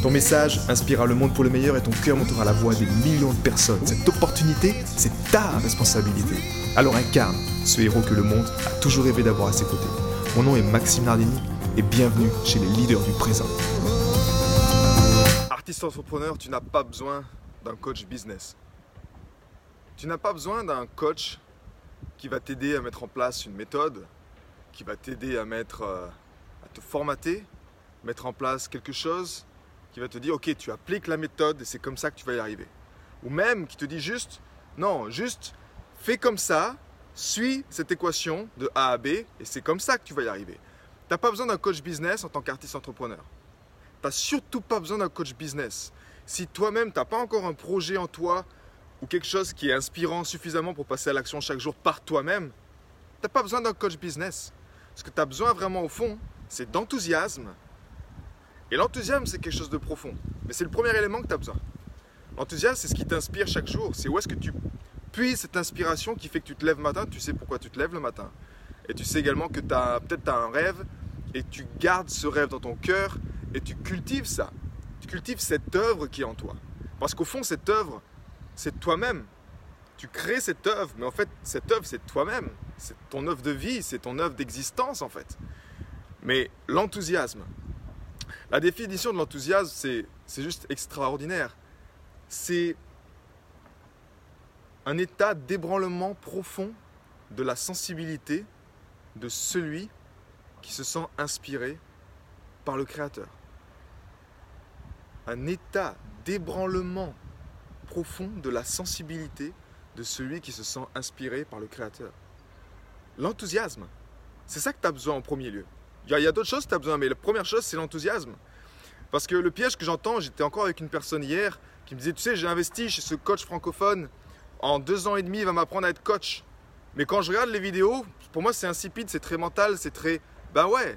Ton message inspirera le monde pour le meilleur et ton cœur montera la voix des millions de personnes. Cette opportunité, c'est ta responsabilité. Alors incarne ce héros que le monde a toujours rêvé d'avoir à ses côtés. Mon nom est Maxime Nardini et bienvenue chez les leaders du présent. Artiste entrepreneur, tu n'as pas besoin d'un coach business. Tu n'as pas besoin d'un coach qui va t'aider à mettre en place une méthode, qui va t'aider à mettre euh, à te formater, mettre en place quelque chose qui va te dire ok tu appliques la méthode et c'est comme ça que tu vas y arriver. Ou même qui te dit juste non, juste fais comme ça, suis cette équation de A à B et c'est comme ça que tu vas y arriver. Tu n'as pas besoin d'un coach business en tant qu'artiste entrepreneur. Tu n'as surtout pas besoin d'un coach business. Si toi-même, tu n'as pas encore un projet en toi ou quelque chose qui est inspirant suffisamment pour passer à l'action chaque jour par toi-même, tu n'as pas besoin d'un coach business. Ce que tu as besoin vraiment au fond, c'est d'enthousiasme. Et l'enthousiasme, c'est quelque chose de profond. Mais c'est le premier élément que tu as besoin. L'enthousiasme, c'est ce qui t'inspire chaque jour. C'est où est-ce que tu puises cette inspiration qui fait que tu te lèves le matin, tu sais pourquoi tu te lèves le matin. Et tu sais également que peut-être tu as un rêve et tu gardes ce rêve dans ton cœur et tu cultives ça. Tu cultives cette œuvre qui est en toi. Parce qu'au fond, cette œuvre, c'est toi-même. Tu crées cette œuvre, mais en fait, cette œuvre, c'est toi-même. C'est ton œuvre de vie, c'est ton œuvre d'existence, en fait. Mais l'enthousiasme, la définition de l'enthousiasme, c'est juste extraordinaire. C'est un état d'ébranlement profond de la sensibilité de celui qui se sent inspiré par le Créateur. Un état d'ébranlement profond de la sensibilité de celui qui se sent inspiré par le Créateur. L'enthousiasme, c'est ça que tu as besoin en premier lieu. Il y a, d'autres choses que tu as besoin, mais la première chose, c'est l'enthousiasme. Parce que le piège que j'entends, j'étais encore avec une personne hier qui me disait, tu sais, j'ai investi chez ce coach francophone, en deux ans et demi, il va m'apprendre à être coach. Mais quand je regarde les vidéos, pour moi, c'est insipide, c'est très mental, c'est très... Ben ouais,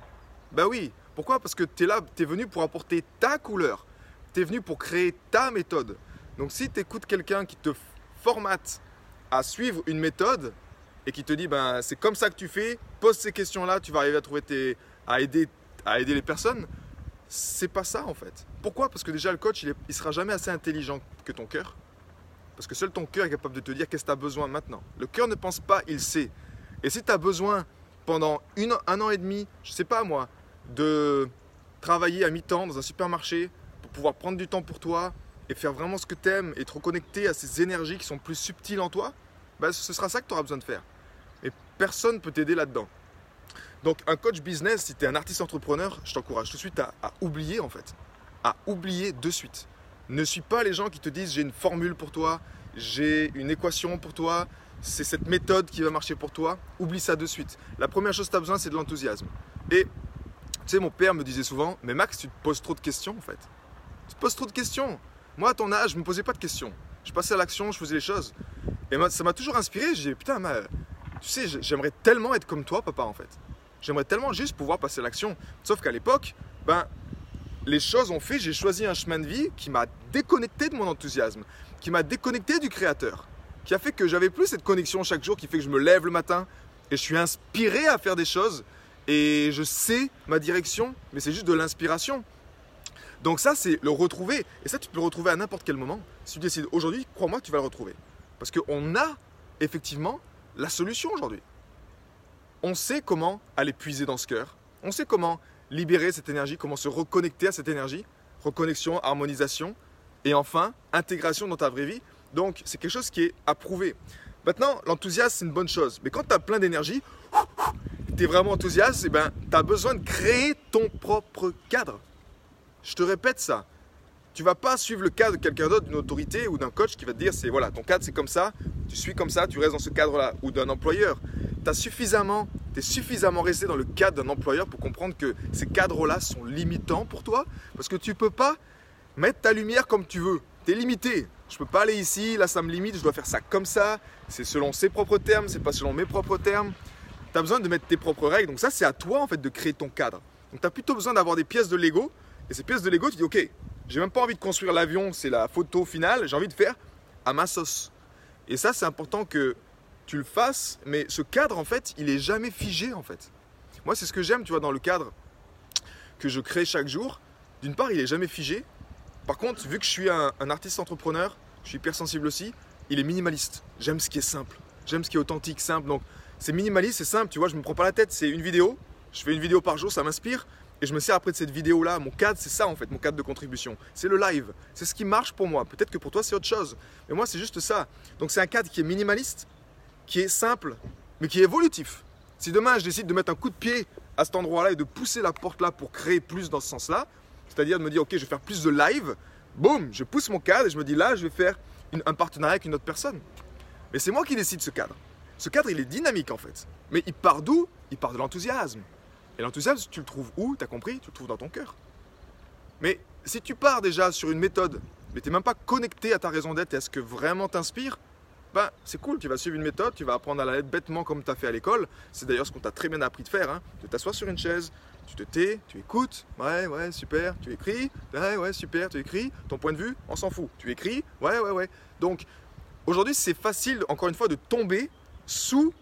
ben oui. Pourquoi? Parce que tu es là, tu es venu pour apporter ta couleur. Tu es venu pour créer ta méthode. Donc si tu écoutes quelqu'un qui te formate à suivre une méthode et qui te dit, ben c'est comme ça que tu fais, pose ces questions-là, tu vas arriver à trouver tes... à aider, à aider les personnes. C'est pas ça en fait. Pourquoi? Parce que déjà le coach, il, sera jamais assez intelligent que ton cœur. Parce que seul ton cœur est capable de te dire qu'est-ce que tu as besoin maintenant. Le cœur ne pense pas, il sait. Et si tu as besoin pendant un an et demi, je sais pas moi, de travailler à mi-temps dans un supermarché pour pouvoir prendre du temps pour toi et faire vraiment ce que tu aimes et te reconnecter à ces énergies qui sont plus subtiles en toi, bah, ce sera ça que tu auras besoin de faire. Et personne ne peut t'aider là-dedans. Donc un coach business, si tu es un artiste entrepreneur, je t'encourage tout de suite à, oublier en fait. À oublier de suite. Ne suis pas les gens qui te disent j'ai une formule pour toi, j'ai une équation pour toi, c'est cette méthode qui va marcher pour toi. Oublie ça de suite. La première chose que tu as besoin, c'est de l'enthousiasme. Et tu sais, mon père me disait souvent, mais Max, tu te poses trop de questions en fait. Tu te poses trop de questions. Moi, à ton âge, je me posais pas de questions. Je passais à l'action, je faisais les choses. Et ça m'a toujours inspiré. J'ai dit, putain, tu sais, j'aimerais tellement être comme toi, papa, en fait. J'aimerais tellement juste pouvoir passer l'action. Sauf qu'à l'époque, ben, les choses ont fait, j'ai choisi un chemin de vie qui m'a déconnecté de mon enthousiasme, qui m'a déconnecté du créateur, qui a fait que j'avais plus cette connexion chaque jour, qui fait que je me lève le matin et je suis inspiré à faire des choses et je sais ma direction, mais c'est juste de l'inspiration. Donc ça, c'est le retrouver. Et ça, tu peux le retrouver à n'importe quel moment. Si tu décides aujourd'hui, crois-moi, tu vas le retrouver. Parce qu'on a effectivement la solution aujourd'hui on sait comment aller puiser dans ce cœur, on sait comment libérer cette énergie, comment se reconnecter à cette énergie, reconnexion, harmonisation, et enfin, intégration dans ta vraie vie. Donc, c'est quelque chose qui est approuvé. Maintenant, l'enthousiasme, c'est une bonne chose. Mais quand tu as plein d'énergie, tu es vraiment enthousiaste, eh ben, tu as besoin de créer ton propre cadre. Je te répète ça. Tu vas pas suivre le cadre de quelqu'un d'autre, d'une autorité ou d'un coach qui va te dire c'est voilà, ton cadre c'est comme ça, tu suis comme ça, tu restes dans ce cadre-là, ou d'un employeur tu suffisamment, es suffisamment resté dans le cadre d'un employeur pour comprendre que ces cadres-là sont limitants pour toi, parce que tu ne peux pas mettre ta lumière comme tu veux. tu es limité. Je peux pas aller ici, là ça me limite, je dois faire ça comme ça. C'est selon ses propres termes, c'est pas selon mes propres termes. Tu as besoin de mettre tes propres règles. Donc ça, c'est à toi en fait de créer ton cadre. Donc tu as plutôt besoin d'avoir des pièces de Lego. Et ces pièces de Lego, tu dis, ok, j'ai même pas envie de construire l'avion, c'est la photo finale, j'ai envie de faire à ma sauce. Et ça, c'est important que tu le fasses, mais ce cadre, en fait, il est jamais figé, en fait. Moi, c'est ce que j'aime, tu vois, dans le cadre que je crée chaque jour. D'une part, il est jamais figé. Par contre, vu que je suis un, artiste entrepreneur, je suis hypersensible aussi, il est minimaliste. J'aime ce qui est simple. J'aime ce qui est authentique, simple. Donc, c'est minimaliste, c'est simple, tu vois, je me prends pas la tête, c'est une vidéo. Je fais une vidéo par jour, ça m'inspire. Et je me sers après de cette vidéo-là. Mon cadre, c'est ça en fait, mon cadre de contribution. C'est le live. C'est ce qui marche pour moi. Peut-être que pour toi, c'est autre chose. Mais moi, c'est juste ça. Donc, c'est un cadre qui est minimaliste, qui est simple, mais qui est évolutif. Si demain, je décide de mettre un coup de pied à cet endroit-là et de pousser la porte là pour créer plus dans ce sens-là, c'est-à-dire de me dire, ok, je vais faire plus de live, boum, je pousse mon cadre et je me dis, là, je vais faire un partenariat avec une autre personne. Mais c'est moi qui décide ce cadre. Ce cadre, il est dynamique en fait. Mais il part d'où? Il part de l'enthousiasme. Et l'enthousiasme, tu le trouves où? T'as compris? Tu le trouves dans ton cœur. Mais si tu pars déjà sur une méthode, mais tu n'es même pas connecté à ta raison d'être et à ce que vraiment t'inspire, ben c'est cool, tu vas suivre une méthode, tu vas apprendre à la lettre bêtement comme tu as fait à l'école. C'est d'ailleurs ce qu'on t'a très bien appris de faire, hein, de t'asseoir sur une chaise, tu te tais, tu écoutes, ouais, ouais, super, tu écris, ouais, ouais, super, tu écris, ton point de vue, on s'en fout, tu écris, ouais, ouais, ouais. Donc, aujourd'hui, c'est facile, encore une fois, de tomber sous,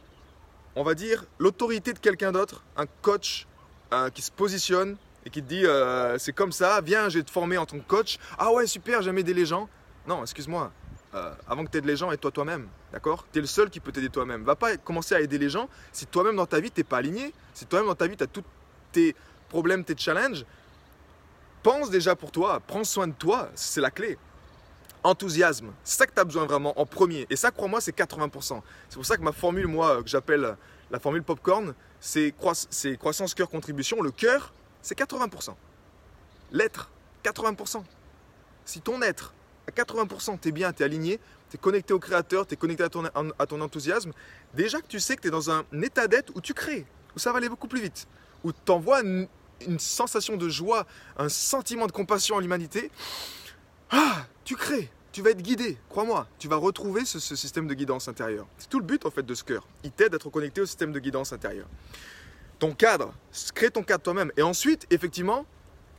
on va dire, l'autorité de quelqu'un d'autre, un coach qui se positionne et qui te dit euh, c'est comme ça, viens, je vais te former en tant que coach. Ah ouais, super, j'aime aider les gens. Non, excuse-moi, euh, avant que tu aides les gens, aide-toi toi-même, d'accord? Tu es le seul qui peut t'aider toi-même. Va pas commencer à aider les gens si toi-même dans ta vie, tu n'es pas aligné, si toi-même dans ta vie, tu as tous tes problèmes, tes challenges. Pense déjà pour toi, prends soin de toi, c'est la clé. Enthousiasme, c'est ça que tu as besoin vraiment en premier. Et ça, crois-moi, c'est 80%. C'est pour ça que ma formule, moi, que j'appelle la formule popcorn, c'est croissance, cœur, contribution. Le cœur, c'est 80%. L'être, 80%. Si ton être, à 80%, tu es bien, tu es aligné, tu es connecté au créateur, tu es connecté à ton, enthousiasme, déjà que tu sais que tu es dans un état d'être où tu crées, où ça va aller beaucoup plus vite, où tu envoies une, sensation de joie, un sentiment de compassion à l'humanité, ah, tu crées tu vas être guidé, crois-moi, tu vas retrouver ce, système de guidance intérieure. C'est tout le but en fait de ce cœur. Il t'aide à être connecté au système de guidance intérieure. Ton cadre, crée ton cadre toi-même. Et ensuite, effectivement,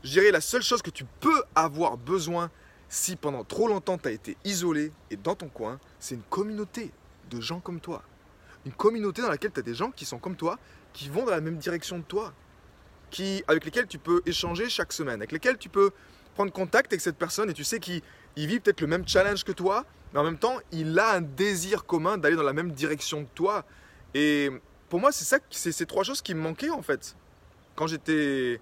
je dirais la seule chose que tu peux avoir besoin si pendant trop longtemps tu as été isolé et dans ton coin, c'est une communauté de gens comme toi. Une communauté dans laquelle tu as des gens qui sont comme toi, qui vont dans la même direction de toi, qui, avec lesquels tu peux échanger chaque semaine, avec lesquels tu peux prendre contact avec cette personne et tu sais qu'il il vit peut-être le même challenge que toi, mais en même temps, il a un désir commun d'aller dans la même direction que toi. Et pour moi, c'est ça, c'est ces trois choses qui me manquaient en fait. Quand j'étais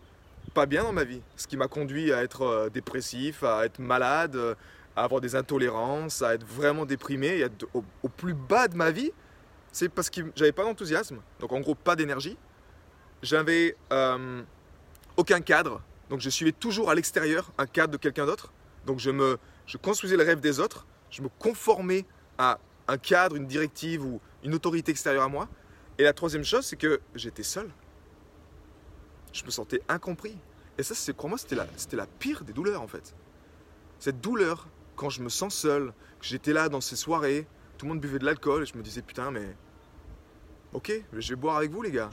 pas bien dans ma vie, ce qui m'a conduit à être euh, dépressif, à être malade, euh, à avoir des intolérances, à être vraiment déprimé, et au, plus bas de ma vie, c'est parce que j'avais pas d'enthousiasme, donc en gros pas d'énergie. J'avais euh, aucun cadre, donc je suivais toujours à l'extérieur un cadre de quelqu'un d'autre. Donc je me, je construisais le rêve des autres, je me conformais à un cadre, une directive ou une autorité extérieure à moi. Et la troisième chose, c'est que j'étais seul. Je me sentais incompris. Et ça, c'est pour moi, c'était la, c'était la pire des douleurs en fait. Cette douleur, quand je me sens seul, que j'étais là dans ces soirées, tout le monde buvait de l'alcool, et je me disais putain, mais ok, je vais boire avec vous les gars.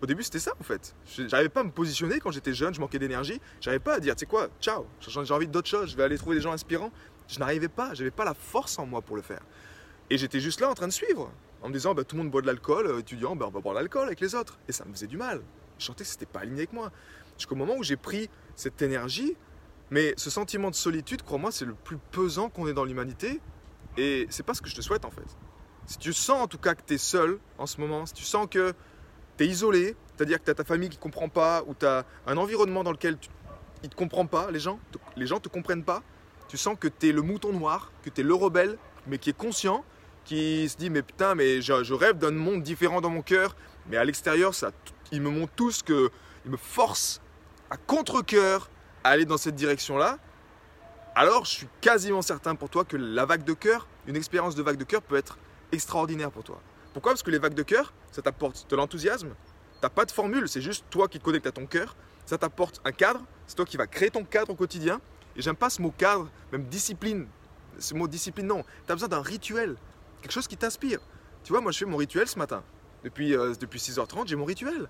Au début, c'était ça en fait. J'arrivais pas à me positionner quand j'étais jeune, je manquais d'énergie. J'arrivais pas à dire, tu sais quoi, ciao, j'ai envie d'autre chose, je vais aller trouver des gens inspirants. Je n'arrivais pas, j'avais pas la force en moi pour le faire. Et j'étais juste là en train de suivre, en me disant, bah, tout le monde boit de l'alcool, euh, étudiant, bah, on va boire de l'alcool avec les autres. Et ça me faisait du mal. Je que c'était pas aligné avec moi. Jusqu'au moment où j'ai pris cette énergie, mais ce sentiment de solitude, crois-moi, c'est le plus pesant qu'on ait dans l'humanité. Et c'est pas ce que je te souhaite en fait. Si tu sens en tout cas que tu es seul en ce moment, si tu sens que tu es isolé, c'est-à-dire que tu as ta famille qui ne comprend pas, ou tu as un environnement dans lequel tu, il ne te comprend pas, les gens, les gens te comprennent pas, tu sens que tu es le mouton noir, que tu es le rebelle, mais qui est conscient, qui se dit mais putain, mais je, rêve d'un monde différent dans mon cœur, mais à l'extérieur, ça, ils me montrent tous que, ils me forcent à contre-coeur à aller dans cette direction-là. Alors, je suis quasiment certain pour toi que la vague de cœur, une expérience de vague de cœur peut être extraordinaire pour toi. Pourquoi? Parce que les vagues de cœur, ça t'apporte de l'enthousiasme. T'as pas de formule, c'est juste toi qui te connectes à ton cœur. Ça t'apporte un cadre, c'est toi qui vas créer ton cadre au quotidien. Et j'aime pas ce mot cadre, même discipline. Ce mot discipline, non. Tu as besoin d'un rituel, quelque chose qui t'inspire. Tu vois, moi je fais mon rituel ce matin. Depuis, euh, depuis 6h30, j'ai mon rituel.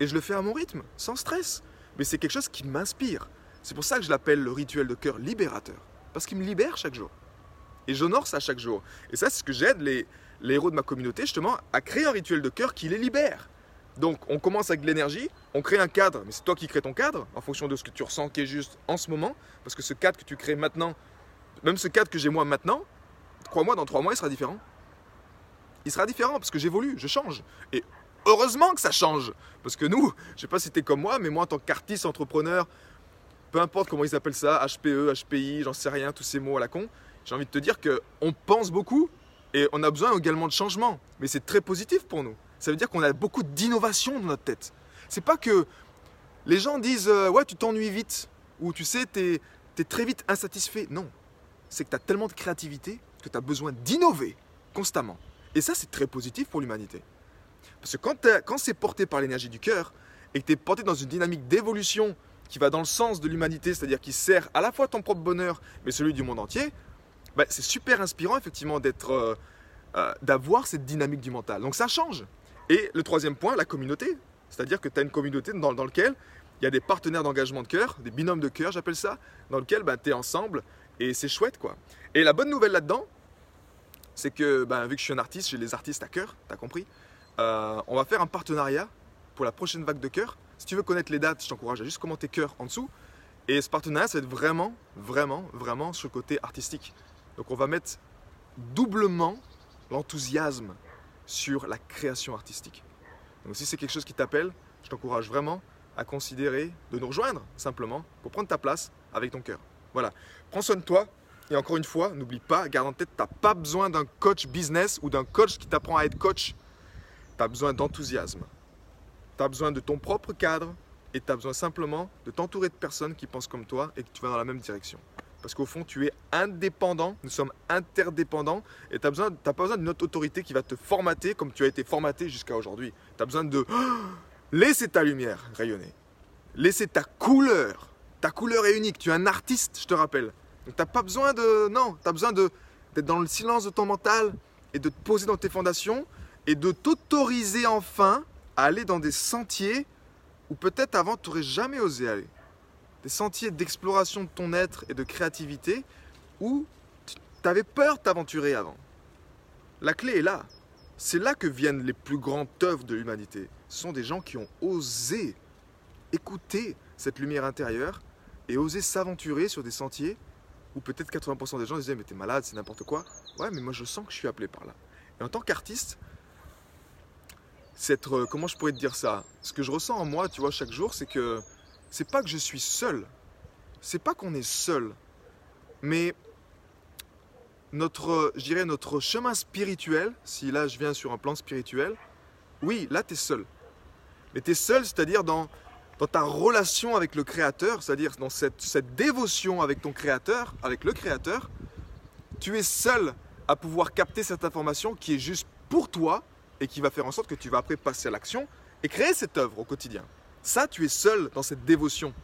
Et je le fais à mon rythme, sans stress. Mais c'est quelque chose qui m'inspire. C'est pour ça que je l'appelle le rituel de cœur libérateur. Parce qu'il me libère chaque jour. Et j'honore ça chaque jour. Et ça, c'est ce que j'aide les, les héros de ma communauté, justement, à créer un rituel de cœur qui les libère. Donc, on commence avec de l'énergie, on crée un cadre, mais c'est toi qui crées ton cadre, en fonction de ce que tu ressens qui est juste en ce moment. Parce que ce cadre que tu crées maintenant, même ce cadre que j'ai moi maintenant, crois-moi, dans trois mois, il sera différent. Il sera différent parce que j'évolue, je change. Et heureusement que ça change. Parce que nous, je sais pas si tu es comme moi, mais moi en tant qu'artiste, entrepreneur, peu importe comment ils appellent ça, HPE, HPI, j'en sais rien, tous ces mots à la con, j'ai envie de te dire qu'on pense beaucoup et on a besoin également de changement. Mais c'est très positif pour nous. Ça veut dire qu'on a beaucoup d'innovation dans notre tête. C'est pas que les gens disent euh, ouais tu t'ennuies vite ou tu sais tu es, très vite insatisfait. Non, c'est que tu as tellement de créativité que tu as besoin d'innover constamment. Et ça c'est très positif pour l'humanité. Parce que quand, quand c'est porté par l'énergie du cœur et que tu es porté dans une dynamique d'évolution qui va dans le sens de l'humanité, c'est-à-dire qui sert à la fois ton propre bonheur mais celui du monde entier, bah, c'est super inspirant effectivement d'être, euh, euh, d'avoir cette dynamique du mental. Donc ça change. Et le troisième point, la communauté. C'est-à-dire que tu as une communauté dans, dans laquelle il y a des partenaires d'engagement de cœur, des binômes de cœur, j'appelle ça, dans lequel bah, tu es ensemble et c'est chouette quoi. Et la bonne nouvelle là-dedans, c'est que bah, vu que je suis un artiste, j'ai les artistes à cœur, t'as compris euh, On va faire un partenariat pour la prochaine vague de cœur. Si tu veux connaître les dates, je t'encourage à juste commenter cœur en dessous. Et ce partenariat, ça va être vraiment, vraiment, vraiment sur le côté artistique. Donc on va mettre doublement l'enthousiasme sur la création artistique. Donc si c'est quelque chose qui t'appelle, je t'encourage vraiment à considérer de nous rejoindre simplement pour prendre ta place avec ton cœur. Voilà, prends soin de toi et encore une fois, n'oublie pas, garde en tête, tu n'as pas besoin d'un coach business ou d'un coach qui t'apprend à être coach. Tu as besoin d'enthousiasme. Tu as besoin de ton propre cadre et tu as besoin simplement de t'entourer de personnes qui pensent comme toi et que tu vas dans la même direction. Parce qu'au fond, tu es indépendant, nous sommes interdépendants, et tu n'as pas besoin d'une autre autorité qui va te formater comme tu as été formaté jusqu'à aujourd'hui. Tu as besoin de laisser ta lumière rayonner, laisser ta couleur. Ta couleur est unique, tu es un artiste, je te rappelle. Donc tu n'as pas besoin de... Non, tu as besoin d'être dans le silence de ton mental et de te poser dans tes fondations et de t'autoriser enfin à aller dans des sentiers où peut-être avant tu n'aurais jamais osé aller des sentiers d'exploration de ton être et de créativité où tu avais peur de t'aventurer avant. La clé est là. C'est là que viennent les plus grandes œuvres de l'humanité. Ce sont des gens qui ont osé écouter cette lumière intérieure et osé s'aventurer sur des sentiers où peut-être 80% des gens disaient mais t'es malade, c'est n'importe quoi. Ouais, mais moi je sens que je suis appelé par là. Et en tant qu'artiste, cette, euh, comment je pourrais te dire ça? Ce que je ressens en moi, tu vois, chaque jour, c'est que c'est pas que je suis seul. C'est pas qu'on est seul. Mais notre, je dirais notre chemin spirituel, si là je viens sur un plan spirituel, oui, là tu es seul. Mais tu es seul, c'est-à-dire dans, dans ta relation avec le Créateur, c'est-à-dire dans cette, cette dévotion avec ton Créateur, avec le Créateur, tu es seul à pouvoir capter cette information qui est juste pour toi et qui va faire en sorte que tu vas après passer à l'action et créer cette œuvre au quotidien. Ça, tu es seul dans cette dévotion.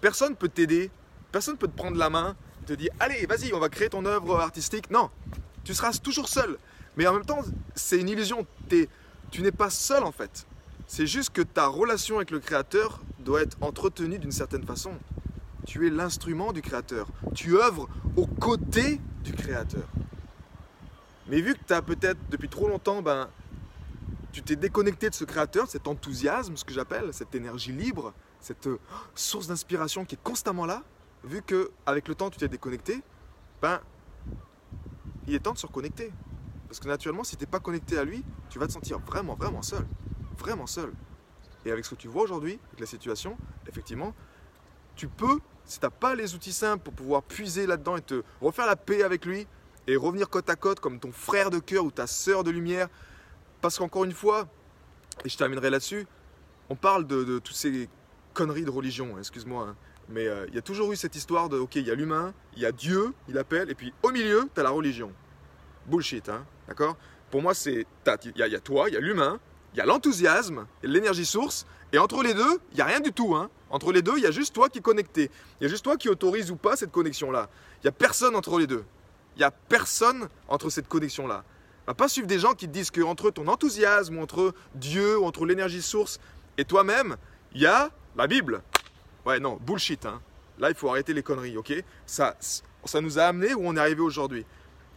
Personne ne peut t'aider, personne ne peut te prendre la main, te dire allez, vas-y, on va créer ton œuvre artistique. Non, tu seras toujours seul. Mais en même temps, c'est une illusion. tu n'es pas seul en fait. C'est juste que ta relation avec le Créateur doit être entretenue d'une certaine façon. Tu es l'instrument du Créateur. Tu œuvres aux côtés du Créateur. Mais vu que tu as peut-être depuis trop longtemps ben, tu t'es déconnecté de ce créateur, cet enthousiasme, ce que j'appelle, cette énergie libre, cette euh, source d'inspiration qui est constamment là, vu que avec le temps tu t'es déconnecté, ben il est temps de se reconnecter. Parce que naturellement, si tu n'es pas connecté à lui, tu vas te sentir vraiment, vraiment seul. Vraiment seul. Et avec ce que tu vois aujourd'hui, avec la situation, effectivement, tu peux, si tu n'as pas les outils simples pour pouvoir puiser là-dedans et te refaire la paix avec lui, et revenir côte à côte comme ton frère de cœur ou ta sœur de lumière, parce qu'encore une fois, et je terminerai là-dessus, on parle de, toutes ces conneries de religion, hein, excuse-moi, hein, mais euh, il y a toujours eu cette histoire de, ok, il y a l'humain, il y a Dieu, il appelle, et puis au milieu, tu as la religion. Bullshit, hein, d'accord? Pour moi, c'est, il y, a toi, il y a l'humain, il y a l'enthousiasme, l'énergie source, et entre les deux, il n'y a rien du tout, hein Entre les deux, il y a juste toi qui es connecté. Il y a juste toi qui autorise ou pas cette connexion-là. Il n'y a personne entre les deux. Il n'y a personne entre cette connexion-là. Va pas suivre des gens qui te disent qu'entre ton enthousiasme, ou entre Dieu, ou entre l'énergie source et toi-même, il y a la Bible. Ouais, non, bullshit. Hein. Là, il faut arrêter les conneries, ok? Ça, ça nous a amené où on est arrivé aujourd'hui.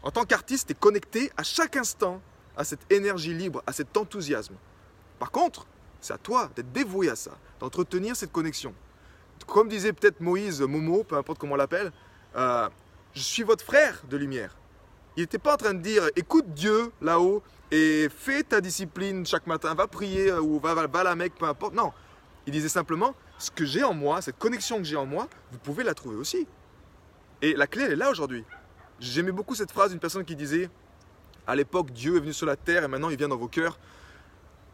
En tant qu'artiste, tu es connecté à chaque instant à cette énergie libre, à cet enthousiasme. Par contre, c'est à toi d'être dévoué à ça, d'entretenir cette connexion. Comme disait peut-être Moïse, Momo, peu importe comment on l'appelle, euh, je suis votre frère de lumière. Il n'était pas en train de dire écoute Dieu là-haut et fais ta discipline chaque matin, va prier ou va, va, va la mec, peu importe. Non, il disait simplement ce que j'ai en moi, cette connexion que j'ai en moi, vous pouvez la trouver aussi. Et la clé, elle est là aujourd'hui. J'aimais beaucoup cette phrase d'une personne qui disait à l'époque, Dieu est venu sur la terre et maintenant il vient dans vos cœurs.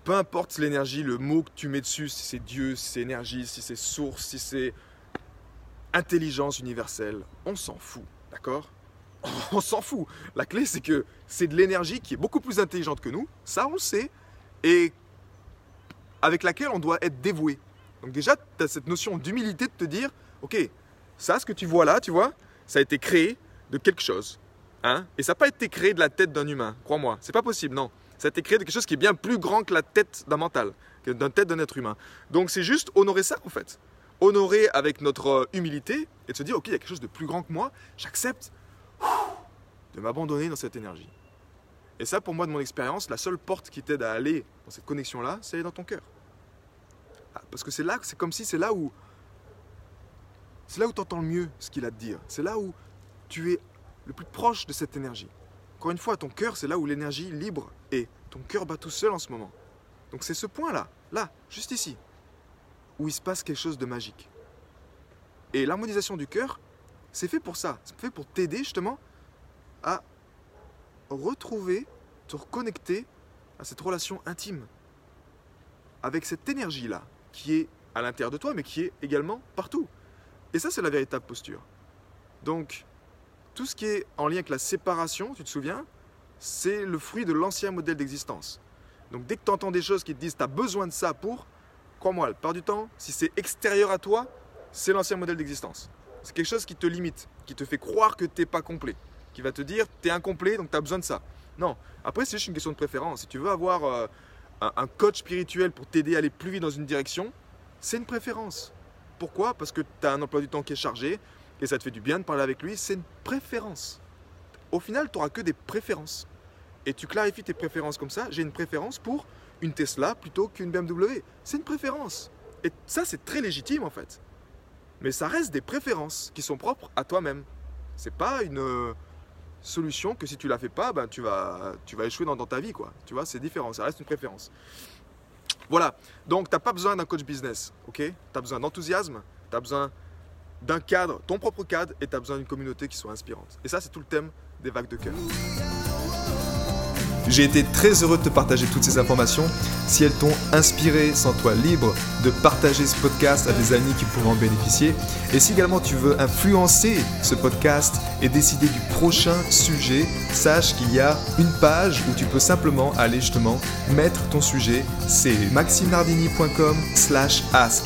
Peu importe l'énergie, le mot que tu mets dessus, si c'est Dieu, si c'est énergie, si c'est source, si c'est intelligence universelle, on s'en fout, d'accord? On s'en fout. La clé, c'est que c'est de l'énergie qui est beaucoup plus intelligente que nous, ça on le sait, et avec laquelle on doit être dévoué. Donc déjà, tu as cette notion d'humilité de te dire, ok, ça, ce que tu vois là, tu vois, ça a été créé de quelque chose. Hein? Et ça n'a pas été créé de la tête d'un humain, crois-moi. C'est pas possible, non. Ça a été créé de quelque chose qui est bien plus grand que la tête d'un mental, que d'une tête d'un être humain. Donc c'est juste honorer ça, en fait. Honorer avec notre euh, humilité et de se dire, ok, il y a quelque chose de plus grand que moi, j'accepte de m'abandonner dans cette énergie. Et ça, pour moi, de mon expérience, la seule porte qui t'aide à aller dans cette connexion-là, c'est dans ton cœur. Ah, parce que c'est là, c'est comme si c'est là où c'est là où tu entends le mieux ce qu'il a à te dire. C'est là où tu es le plus proche de cette énergie. Encore une fois, ton cœur, c'est là où l'énergie libre est. Ton cœur bat tout seul en ce moment. Donc c'est ce point-là, là, juste ici, où il se passe quelque chose de magique. Et l'harmonisation du cœur, c'est fait pour ça. C'est fait pour t'aider justement à retrouver, te reconnecter à cette relation intime. Avec cette énergie-là, qui est à l'intérieur de toi, mais qui est également partout. Et ça, c'est la véritable posture. Donc, tout ce qui est en lien avec la séparation, tu te souviens, c'est le fruit de l'ancien modèle d'existence. Donc, dès que tu entends des choses qui te disent tu as besoin de ça pour, crois-moi, la part du temps, si c'est extérieur à toi, c'est l'ancien modèle d'existence. C'est quelque chose qui te limite, qui te fait croire que tu n'es pas complet, qui va te dire tu es incomplet, donc tu as besoin de ça. Non, après, c'est juste une question de préférence. Si tu veux avoir euh, un coach spirituel pour t'aider à aller plus vite dans une direction, c'est une préférence. Pourquoi? Parce que tu as un emploi du temps qui est chargé et ça te fait du bien de parler avec lui. C'est une préférence. Au final, tu n'auras que des préférences. Et tu clarifies tes préférences comme ça. J'ai une préférence pour une Tesla plutôt qu'une BMW. C'est une préférence. Et ça, c'est très légitime en fait. Mais ça reste des préférences qui sont propres à toi-même. C'est pas une euh, solution que si tu la fais pas, ben, tu, vas, tu vas échouer dans, ta vie. Quoi. Tu vois, c'est différent. Ça reste une préférence. Voilà, donc tu n'as pas besoin d'un coach business, ok? Tu as besoin d'enthousiasme, tu as besoin d'un cadre, ton propre cadre, et tu as besoin d'une communauté qui soit inspirante. Et ça, c'est tout le thème des vagues de cœur. J'ai été très heureux de te partager toutes ces informations. Si elles t'ont inspiré, sens-toi libre de partager ce podcast à des amis qui pourraient en bénéficier. Et si également tu veux influencer ce podcast et décider du prochain sujet, sache qu'il y a une page où tu peux simplement aller justement mettre ton sujet. C'est maximardini.com slash ask